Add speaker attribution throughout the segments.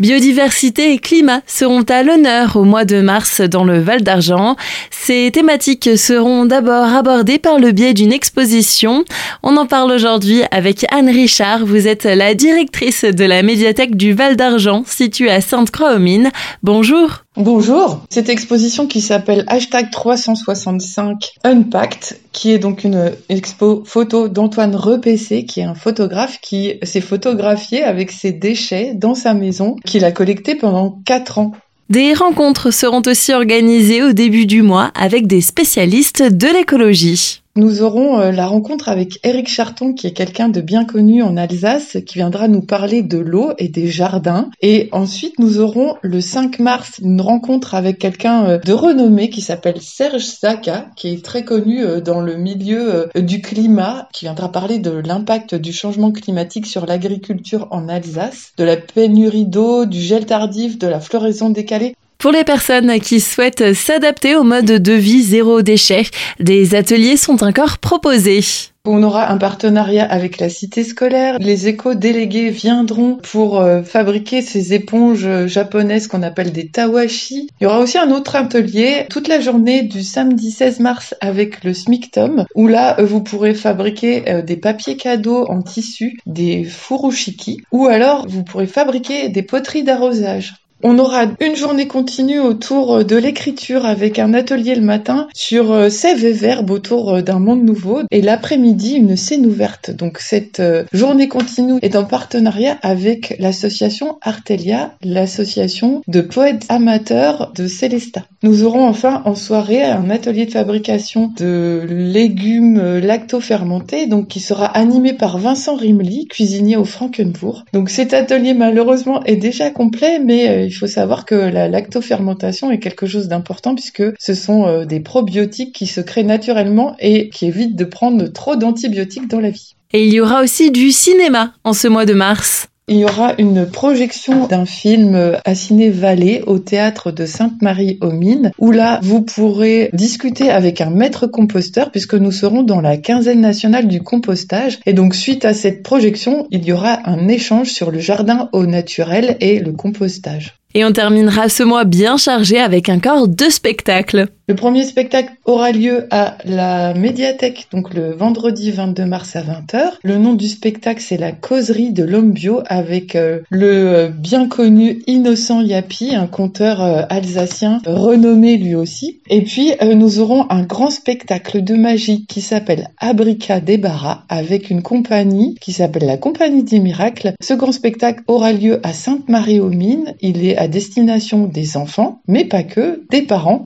Speaker 1: Biodiversité et climat seront à l'honneur au mois de mars dans le Val d'Argent. Ces thématiques seront d'abord abordées par le biais d'une exposition. On en parle aujourd'hui avec Anne Richard. Vous êtes la directrice de la médiathèque du Val d'Argent située à Sainte-Croix-aux-Mines. Bonjour.
Speaker 2: Bonjour, cette exposition qui s'appelle hashtag 365 Unpacked, qui est donc une expo photo d'Antoine Repessé, qui est un photographe qui s'est photographié avec ses déchets dans sa maison, qu'il a collecté pendant 4 ans.
Speaker 1: Des rencontres seront aussi organisées au début du mois avec des spécialistes de l'écologie.
Speaker 2: Nous aurons euh, la rencontre avec Eric Charton, qui est quelqu'un de bien connu en Alsace, qui viendra nous parler de l'eau et des jardins. Et ensuite, nous aurons le 5 mars une rencontre avec quelqu'un euh, de renommé qui s'appelle Serge Saka, qui est très connu euh, dans le milieu du climat, qui viendra parler de l'impact du changement climatique sur l'agriculture en Alsace, de la pénurie d'eau, du gel tardif, de la floraison décalée.
Speaker 1: Pour les personnes qui souhaitent s'adapter au mode de vie zéro déchet, des ateliers sont encore proposés.
Speaker 2: On aura un partenariat avec la cité scolaire. Les éco-délégués viendront pour euh, fabriquer ces éponges japonaises qu'on appelle des tawashi. Il y aura aussi un autre atelier toute la journée du samedi 16 mars avec le SMICTOM où là euh, vous pourrez fabriquer euh, des papiers cadeaux en tissu, des furushiki ou alors vous pourrez fabriquer des poteries d'arrosage. On aura une journée continue autour euh, de l'écriture avec un atelier le matin sur euh, sève et verbe autour euh, d'un monde nouveau et l'après-midi une scène ouverte. Donc cette journée continue est en partenariat avec l'association Artelia, l'association de poètes amateurs de Célestat. Nous aurons enfin en soirée un atelier de fabrication de légumes lacto-fermentés donc qui sera animé par Vincent Rimley, cuisinier au Frankenbourg. Donc cet atelier malheureusement est déjà complet mais il faut savoir que la lactofermentation est quelque chose d'important puisque ce sont euh, des probiotiques qui se créent naturellement et qui évitent de prendre trop d'antibiotiques dans la vie.
Speaker 1: Et il y aura aussi du cinéma en ce mois de mars.
Speaker 2: Il y aura une projection d'un film à Ciné Vallée au théâtre de Sainte-Marie-aux-Mines où là vous pourrez discuter avec un maître composteur puisque nous serons dans la quinzaine nationale du compostage et donc suite à cette projection il y aura un échange sur le jardin au naturel et le compostage.
Speaker 1: Et on terminera ce mois bien chargé avec encore deux spectacles.
Speaker 2: Le premier spectacle aura lieu à la médiathèque, donc le vendredi 22 mars à 20h. Le nom du spectacle, c'est La causerie de l'homme bio avec euh, le euh, bien connu Innocent Yapi, un conteur euh, alsacien renommé lui aussi. Et puis, nous aurons un grand spectacle de magie qui s'appelle Abrica Débarras avec une compagnie qui s'appelle la Compagnie des Miracles. Ce grand spectacle aura lieu à Sainte-Marie-aux-Mines. Il est à destination des enfants, mais pas que, des parents.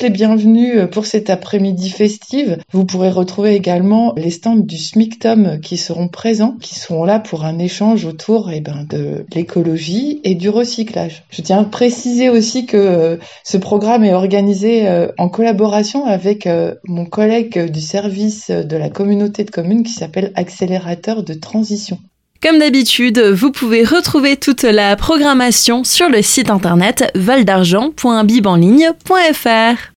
Speaker 2: Les bienvenus euh, pour cet après-midi festive. Vous pourrez retrouver également les stands du SMICTOM qui seront présents, qui seront là pour un échange autour eh ben, de l'écologie et du recyclage. Je tiens à préciser aussi que euh, ce programme est organisé euh, en collaboration avec mon collègue du service de la communauté de communes qui s'appelle Accélérateur de transition.
Speaker 1: Comme d'habitude, vous pouvez retrouver toute la programmation sur le site internet valdargent.bibanligne.fr.